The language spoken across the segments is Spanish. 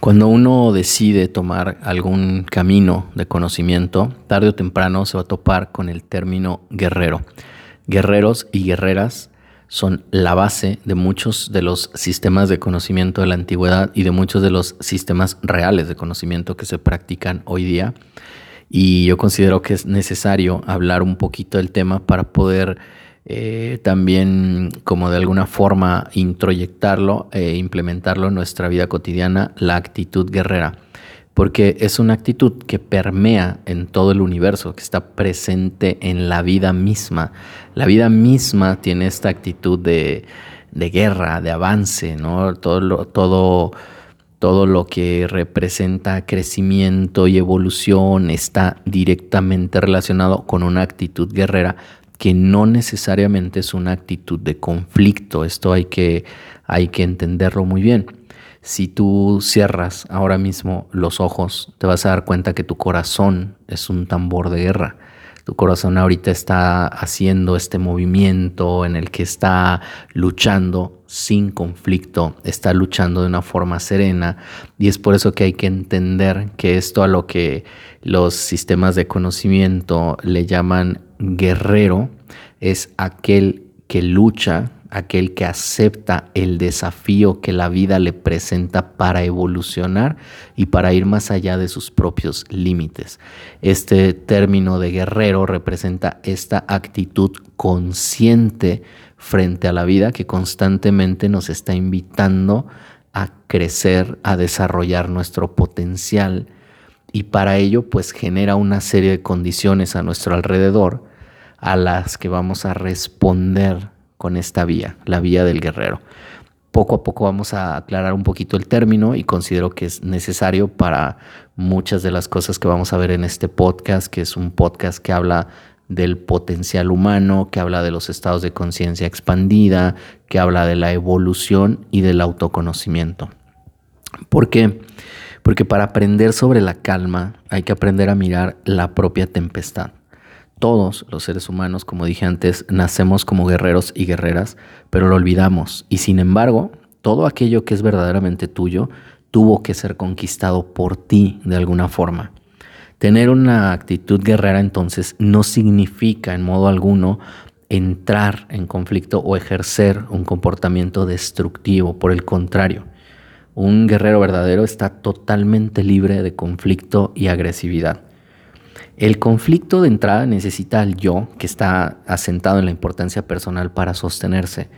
Cuando uno decide tomar algún camino de conocimiento, tarde o temprano se va a topar con el término guerrero. Guerreros y guerreras son la base de muchos de los sistemas de conocimiento de la antigüedad y de muchos de los sistemas reales de conocimiento que se practican hoy día. Y yo considero que es necesario hablar un poquito del tema para poder eh, también como de alguna forma introyectarlo e implementarlo en nuestra vida cotidiana, la actitud guerrera, porque es una actitud que permea en todo el universo, que está presente en la vida misma. La vida misma tiene esta actitud de, guerra, de avance, ¿no? Todo todo, todo lo que representa crecimiento y evolución está directamente relacionado con una actitud guerrera que no necesariamente es una actitud de conflicto. Esto hay que, hay que entenderlo muy bien. Si tú cierras ahora mismo los ojos, te vas a dar cuenta que tu corazón es un tambor de guerra. Tu corazón ahorita está haciendo este movimiento en el que está luchando sin conflicto, está luchando de una forma serena y es por eso que hay que entender que esto a lo que los sistemas de conocimiento le llaman guerrero es aquel que lucha, aquel que acepta el desafío que la vida le presenta para evolucionar y para ir más allá de sus propios límites. Este término de guerrero representa esta actitud consciente frente a la vida que constantemente nos está invitando a crecer, a desarrollar nuestro potencial y para ello pues genera una serie de condiciones a nuestro alrededor a las que vamos a responder con esta vía, la vía del guerrero. Poco a poco vamos a aclarar un poquito el término y considero que es necesario para muchas de las cosas que vamos a ver en este podcast, que es un podcast que habla del potencial humano, que habla de los estados de conciencia expandida, que habla de la evolución y del autoconocimiento. ¿Por qué? Porque para aprender sobre la calma hay que aprender a mirar la propia tempestad. Todos los seres humanos, como dije antes, nacemos como guerreros y guerreras, pero lo olvidamos. Y sin embargo, todo aquello que es verdaderamente tuyo tuvo que ser conquistado por ti de alguna forma. Tener una actitud guerrera entonces no significa en modo alguno entrar en conflicto o ejercer un comportamiento destructivo. Por el contrario, un guerrero verdadero está totalmente libre de conflicto y agresividad. El conflicto de entrada necesita al yo, que está asentado en la importancia personal para sostenerse.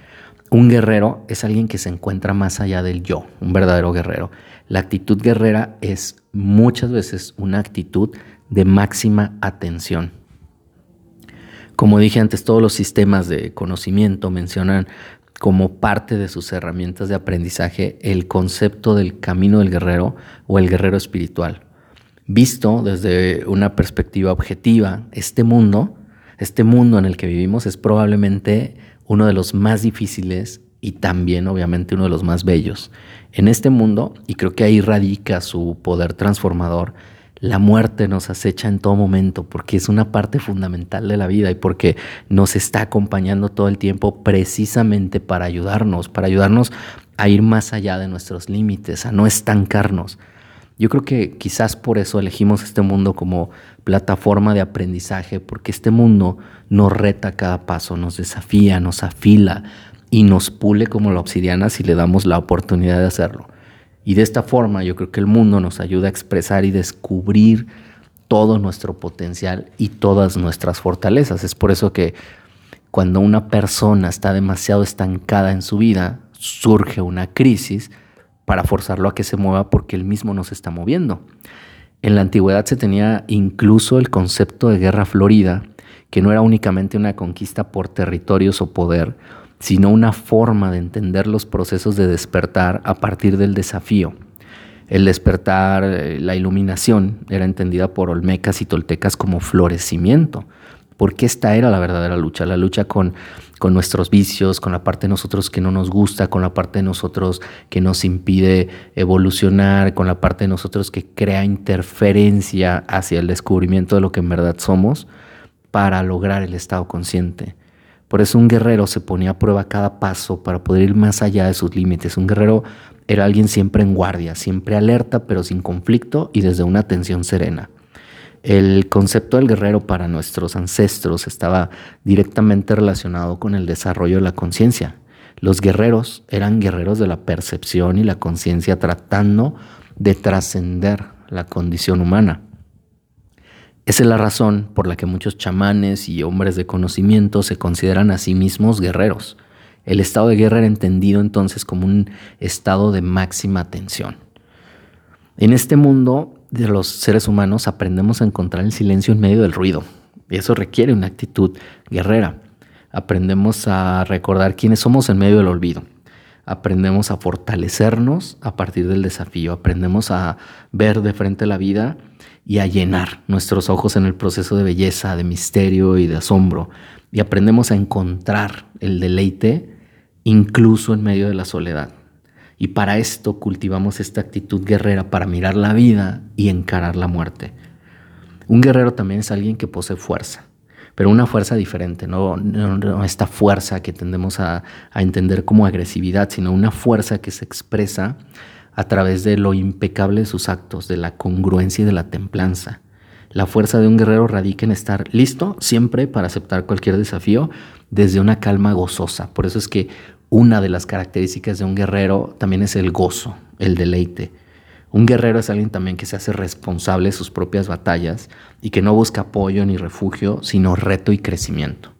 Un guerrero es alguien que se encuentra más allá del yo, un verdadero guerrero. La actitud guerrera es muchas veces una actitud de máxima atención. Como dije antes, todos los sistemas de conocimiento mencionan como parte de sus herramientas de aprendizaje el concepto del camino del guerrero o el guerrero espiritual visto desde una perspectiva objetiva, este mundo, este mundo en el que vivimos es probablemente uno de los más difíciles y también obviamente uno de los más bellos. En este mundo, y creo que ahí radica su poder transformador, la muerte nos acecha en todo momento porque es una parte fundamental de la vida y porque nos está acompañando todo el tiempo precisamente para ayudarnos, para ayudarnos a ir más allá de nuestros límites, a no estancarnos. Yo creo que quizás por eso elegimos este mundo como plataforma de aprendizaje, porque este mundo nos reta cada paso, nos desafía, nos afila y nos pule como la obsidiana si le damos la oportunidad de hacerlo. Y de esta forma yo creo que el mundo nos ayuda a expresar y descubrir todo nuestro potencial y todas nuestras fortalezas. Es por eso que cuando una persona está demasiado estancada en su vida, surge una crisis, para forzarlo a que se mueva porque él mismo no se está moviendo. En la antigüedad se tenía incluso el concepto de guerra florida, que no era únicamente una conquista por territorios o poder, sino una forma de entender los procesos de despertar a partir del desafío. El despertar, eh, la iluminación, era entendida por olmecas y toltecas como florecimiento, porque esta era la verdadera lucha, la lucha con con nuestros vicios, con la parte de nosotros que no nos gusta, con la parte de nosotros que nos impide evolucionar, con la parte de nosotros que crea interferencia hacia el descubrimiento de lo que en verdad somos para lograr el estado consciente. Por eso un guerrero se ponía a prueba cada paso para poder ir más allá de sus límites. Un guerrero era alguien siempre en guardia, siempre alerta, pero sin conflicto y desde una atención serena. El concepto del guerrero para nuestros ancestros estaba directamente relacionado con el desarrollo de la conciencia. Los guerreros eran guerreros de la percepción y la conciencia tratando de trascender la condición humana. Esa es la razón por la que muchos chamanes y hombres de conocimiento se consideran a sí mismos guerreros. El estado de guerra era entendido entonces como un estado de máxima tensión. En este mundo de los seres humanos aprendemos a encontrar el silencio en medio del ruido. Y eso requiere una actitud guerrera. Aprendemos a recordar quiénes somos en medio del olvido. Aprendemos a fortalecernos a partir del desafío. Aprendemos a ver de frente la vida y a llenar nuestros ojos en el proceso de belleza, de misterio y de asombro. Y aprendemos a encontrar el deleite incluso en medio de la soledad. Y para esto cultivamos esta actitud guerrera para mirar la vida y encarar la muerte. Un guerrero también es alguien que posee fuerza, pero una fuerza diferente, no, esta fuerza que tendemos a, a entender como agresividad, sino una fuerza que se expresa a través de lo impecable de sus actos, de la congruencia y de la templanza. La fuerza de un guerrero radica en estar listo siempre para aceptar cualquier desafío desde una calma gozosa. Por eso es que una de las características de un guerrero también es el gozo, el deleite. Un guerrero es alguien también que se hace responsable de sus propias batallas y que no busca apoyo ni refugio, sino reto y crecimiento.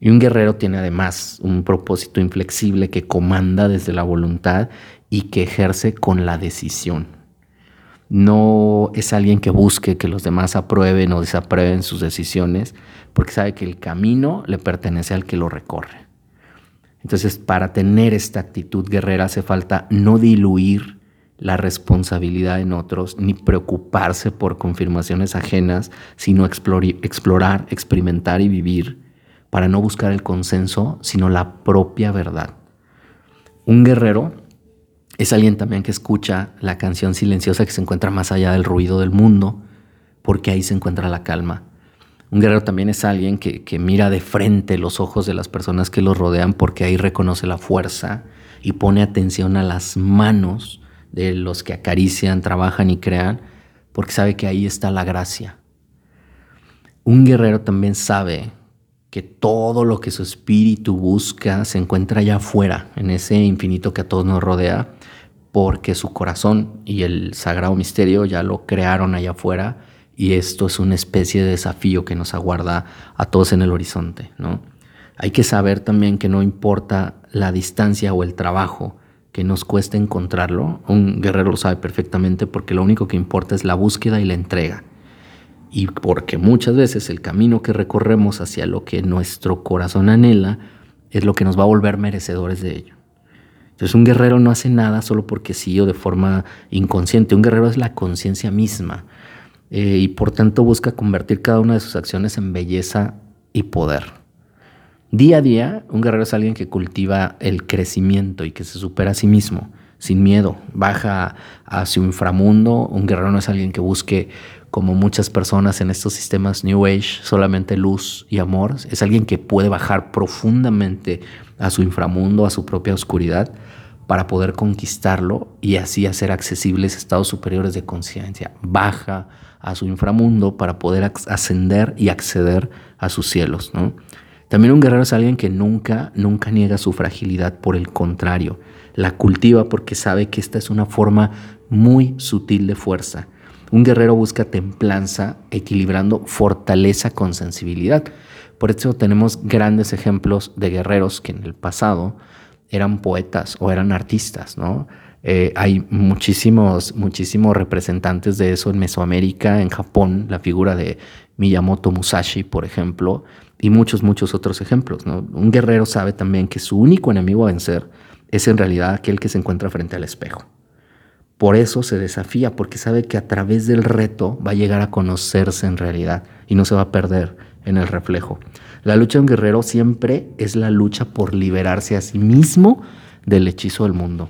Y un guerrero tiene además un propósito inflexible que comanda desde la voluntad y que ejerce con la decisión. No es alguien que busque que los demás aprueben o desaprueben sus decisiones, porque sabe que el camino le pertenece al que lo recorre. Entonces, para tener esta actitud guerrera hace falta no diluir la responsabilidad en otros, ni preocuparse por confirmaciones ajenas, sino explorar, experimentar y vivir para no buscar el consenso, sino la propia verdad. Un guerrero es alguien también que escucha la canción silenciosa que se encuentra más allá del ruido del mundo, porque ahí se encuentra la calma. Un guerrero también es alguien que, mira de frente los ojos de las personas que los rodean porque ahí reconoce la fuerza y pone atención a las manos de los que acarician, trabajan y crean, porque sabe que ahí está la gracia. Un guerrero también sabe que todo lo que su espíritu busca se encuentra allá afuera, en ese infinito que a todos nos rodea, porque su corazón y el sagrado misterio ya lo crearon allá afuera y esto es una especie de desafío que nos aguarda a todos en el horizonte. ¿no? Hay que saber también que no importa la distancia o el trabajo que nos cueste encontrarlo, un guerrero lo sabe perfectamente porque lo único que importa es la búsqueda y la entrega. Y porque muchas veces el camino que recorremos hacia lo que nuestro corazón anhela es lo que nos va a volver merecedores de ello. Entonces un guerrero no hace nada solo porque sí o de forma inconsciente. Un guerrero es la conciencia misma. Eh, y por tanto busca convertir cada una de sus acciones en belleza y poder. Día a día, un guerrero es alguien que cultiva el crecimiento y que se supera a sí mismo, sin miedo, baja a su inframundo. Un guerrero no es alguien que busque, como muchas personas en estos sistemas New Age, solamente luz y amor. Es alguien que puede bajar profundamente a su inframundo, a su propia oscuridad, para poder conquistarlo y así hacer accesibles estados superiores de conciencia. Baja a su inframundo para poder ascender y acceder a sus cielos. ¿no? También un guerrero es alguien que nunca, nunca niega su fragilidad, por el contrario, la cultiva porque sabe que esta es una forma muy sutil de fuerza. Un guerrero busca templanza equilibrando fortaleza con sensibilidad. Por eso tenemos grandes ejemplos de guerreros que en el pasado eran poetas o eran artistas, ¿no? Eh, hay muchísimos, muchísimos representantes de eso en Mesoamérica, en Japón, la figura de Miyamoto Musashi, por ejemplo, y muchos, muchos otros ejemplos. Un guerrero sabe también que su único enemigo a vencer es en realidad aquel que se encuentra frente al espejo. Por eso se desafía, porque sabe que a través del reto va a llegar a conocerse en realidad y no se va a perder en el reflejo. La lucha de un guerrero siempre es la lucha por liberarse a sí mismo del hechizo del mundo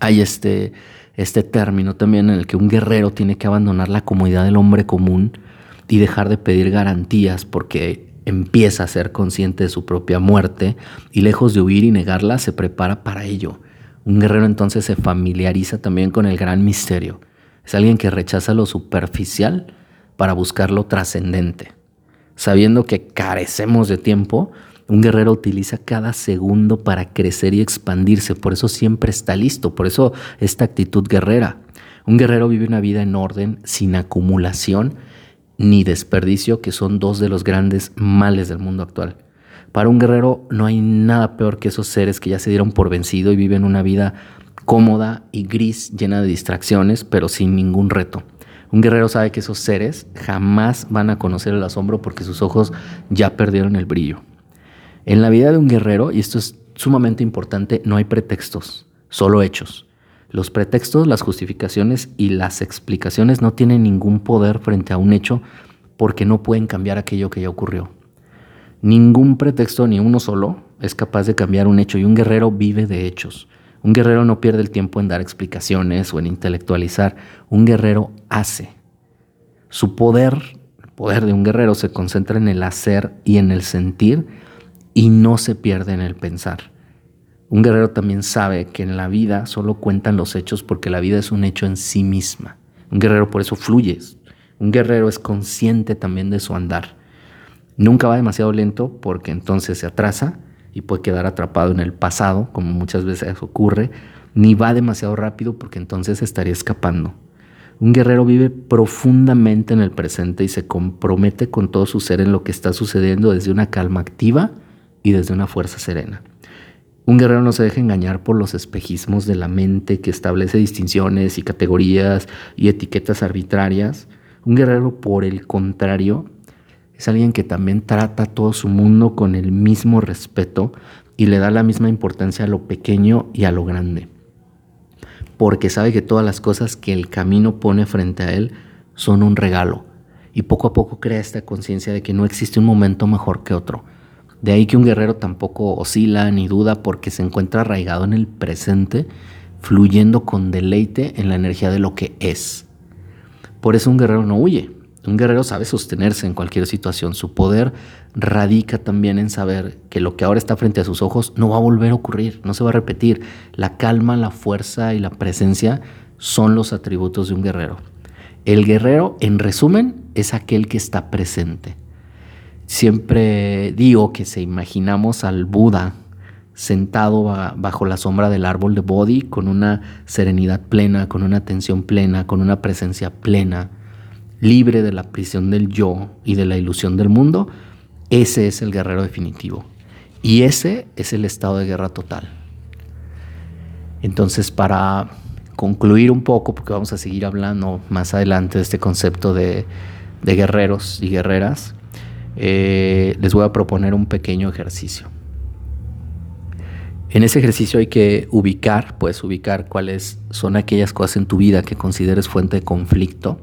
hay este, este término también en el que un guerrero tiene que abandonar la comodidad del hombre común y dejar de pedir garantías porque empieza a ser consciente de su propia muerte y lejos de huir y negarla se prepara para ello. Un guerrero entonces se familiariza también con el gran misterio. Es alguien que rechaza lo superficial para buscar lo trascendente. Sabiendo que carecemos de tiempo, un guerrero utiliza cada segundo para crecer y expandirse, por eso siempre está listo, por eso esta actitud guerrera. Un guerrero vive una vida en orden, sin acumulación ni desperdicio, que son dos de los grandes males del mundo actual. Para un guerrero no hay nada peor que esos seres que ya se dieron por vencido y viven una vida cómoda y gris, llena de distracciones, pero sin ningún reto. Un guerrero sabe que esos seres jamás van a conocer el asombro porque sus ojos ya perdieron el brillo. En la vida de un guerrero, y esto es sumamente importante, no hay pretextos, solo hechos. Los pretextos, las justificaciones y las explicaciones no tienen ningún poder frente a un hecho porque no pueden cambiar aquello que ya ocurrió. Ningún pretexto, ni uno solo, es capaz de cambiar un hecho y un guerrero vive de hechos. Un guerrero no pierde el tiempo en dar explicaciones o en intelectualizar. Un guerrero hace. Su poder, el poder de un guerrero, se concentra en el hacer y en el sentir y no se pierde en el pensar. Un guerrero también sabe que en la vida solo cuentan los hechos porque la vida es un hecho en sí misma. Un guerrero por eso fluye. Un guerrero es consciente también de su andar. Nunca va demasiado lento porque entonces se atrasa y puede quedar atrapado en el pasado, como muchas veces ocurre, ni va demasiado rápido porque entonces estaría escapando. Un guerrero vive profundamente en el presente y se compromete con todo su ser en lo que está sucediendo desde una calma activa y desde una fuerza serena. Un guerrero no se deja engañar por los espejismos de la mente que establece distinciones y categorías y etiquetas arbitrarias. Un guerrero, por el contrario, es alguien que también trata todo su mundo con el mismo respeto y le da la misma importancia a lo pequeño y a lo grande. Porque sabe que todas las cosas que el camino pone frente a él son un regalo. Y poco a poco crea esta conciencia de que no existe un momento mejor que otro. De ahí que un guerrero tampoco oscila ni duda porque se encuentra arraigado en el presente, fluyendo con deleite en la energía de lo que es. Por eso un guerrero no huye, un guerrero sabe sostenerse en cualquier situación. Su poder radica también en saber que lo que ahora está frente a sus ojos no va a volver a ocurrir, no se va a repetir. La calma, la fuerza y la presencia son los atributos de un guerrero. El guerrero, en resumen, es aquel que está presente. Siempre digo que se imaginamos al Buda sentado bajo la sombra del árbol de Bodhi con una serenidad plena, con una atención plena, con una presencia plena libre de la prisión del yo y de la ilusión del mundo, ese es el guerrero definitivo. Y ese es el estado de guerra total. Entonces, para concluir un poco, porque vamos a seguir hablando más adelante de este concepto de, guerreros y guerreras, eh, les voy a proponer un pequeño ejercicio. En ese ejercicio hay que ubicar, pues ubicar cuáles son aquellas cosas en tu vida que consideres fuente de conflicto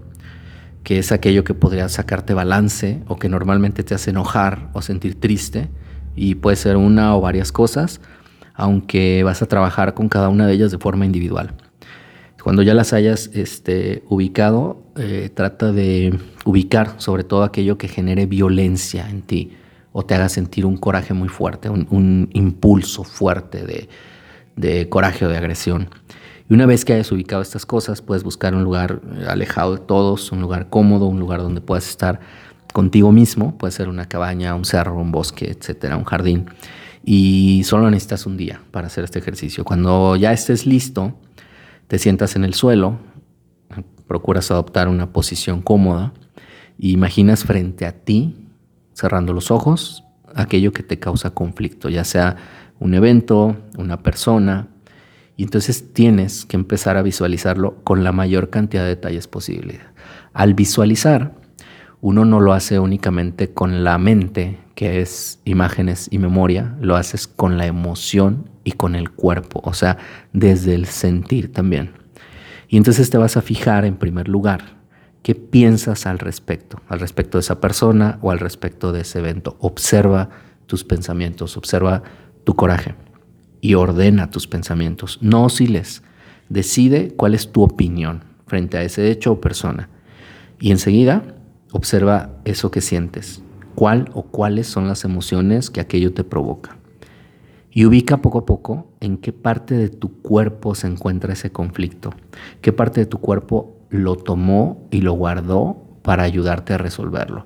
que es aquello que podría sacarte balance o que normalmente te hace enojar o sentir triste y puede ser una o varias cosas, aunque vas a trabajar con cada una de ellas de forma individual. Cuando ya las hayas este, ubicado, eh, trata de ubicar sobre todo aquello que genere violencia en ti o te haga sentir un coraje muy fuerte, un, impulso fuerte de, de coraje o de agresión. Y una vez que hayas ubicado estas cosas, puedes buscar un lugar eh, alejado de todos, un lugar cómodo, un lugar donde puedas estar contigo mismo. Puede ser una cabaña, un cerro, un bosque, etcétera, un jardín. Y solo necesitas un día para hacer este ejercicio. Cuando ya estés listo, te sientas en el suelo, procuras adoptar una posición cómoda y imaginas frente a ti, cerrando los ojos, aquello que te causa conflicto, ya sea un evento, una persona, y entonces tienes que empezar a visualizarlo con la mayor cantidad de detalles posible. Al visualizar, uno no lo hace únicamente con la mente, que es imágenes y memoria, lo haces con la emoción y con el cuerpo, o sea, desde el sentir también. Y entonces te vas a fijar en primer lugar qué piensas al respecto, al respecto de esa persona o al respecto de ese evento. Observa tus pensamientos, observa tu coraje y ordena tus pensamientos. No osciles. Decide cuál es tu opinión frente a ese hecho o persona. Y enseguida observa eso que sientes. ¿Cuál o cuáles son las emociones que aquello te provoca? y ubica poco a poco en qué parte de tu cuerpo se encuentra ese conflicto, qué parte de tu cuerpo lo tomó y lo guardó para ayudarte a resolverlo.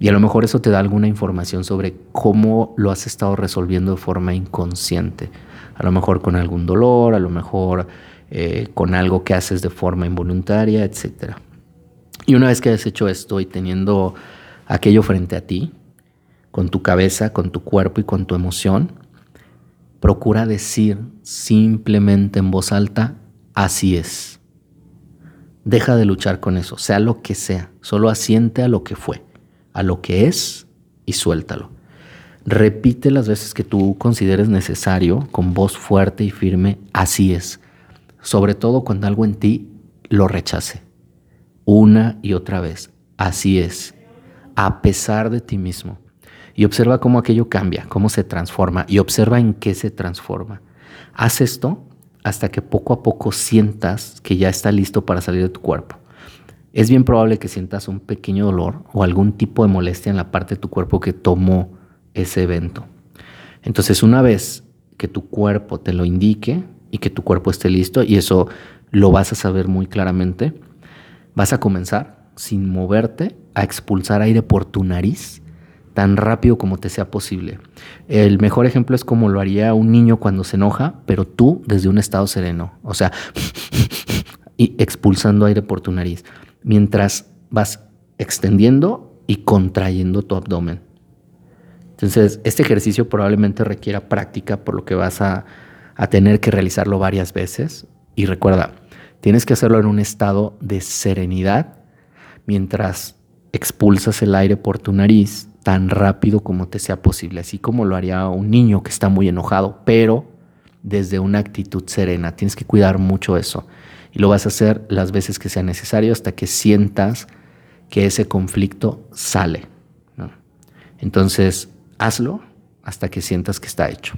Y a lo mejor eso te da alguna información sobre cómo lo has estado resolviendo de forma inconsciente. A lo mejor con algún dolor, a lo mejor eh, con algo que haces de forma involuntaria, etc. Y una vez que has hecho esto y teniendo aquello frente a ti, con tu cabeza, con tu cuerpo y con tu emoción, procura decir simplemente en voz alta, así es. Deja de luchar con eso, sea lo que sea, solo asiente a lo que fue a lo que es y suéltalo. Repite las veces que tú consideres necesario con voz fuerte y firme, así es, sobre todo cuando algo en ti lo rechace. Una y otra vez, así es, a pesar de ti mismo. Y observa cómo aquello cambia, cómo se transforma y observa en qué se transforma. Haz esto hasta que poco a poco sientas que ya está listo para salir de tu cuerpo es bien probable que sientas un pequeño dolor o algún tipo de molestia en la parte de tu cuerpo que tomó ese evento. Entonces, una vez que tu cuerpo te lo indique y que tu cuerpo esté listo, y eso lo vas a saber muy claramente, vas a comenzar sin moverte a expulsar aire por tu nariz tan rápido como te sea posible. El mejor ejemplo es como lo haría un niño cuando se enoja, pero tú desde un estado sereno, o sea, y expulsando aire por tu nariz mientras vas extendiendo y contrayendo tu abdomen. Entonces, este ejercicio probablemente requiera práctica, por lo que vas a, tener que realizarlo varias veces. Y recuerda, tienes que hacerlo en un estado de serenidad mientras expulsas el aire por tu nariz tan rápido como te sea posible, así como lo haría un niño que está muy enojado, pero desde una actitud serena. Tienes que cuidar mucho eso y lo vas a hacer las veces que sea necesario hasta que sientas que ese conflicto sale. Entonces, hazlo hasta que sientas que está hecho.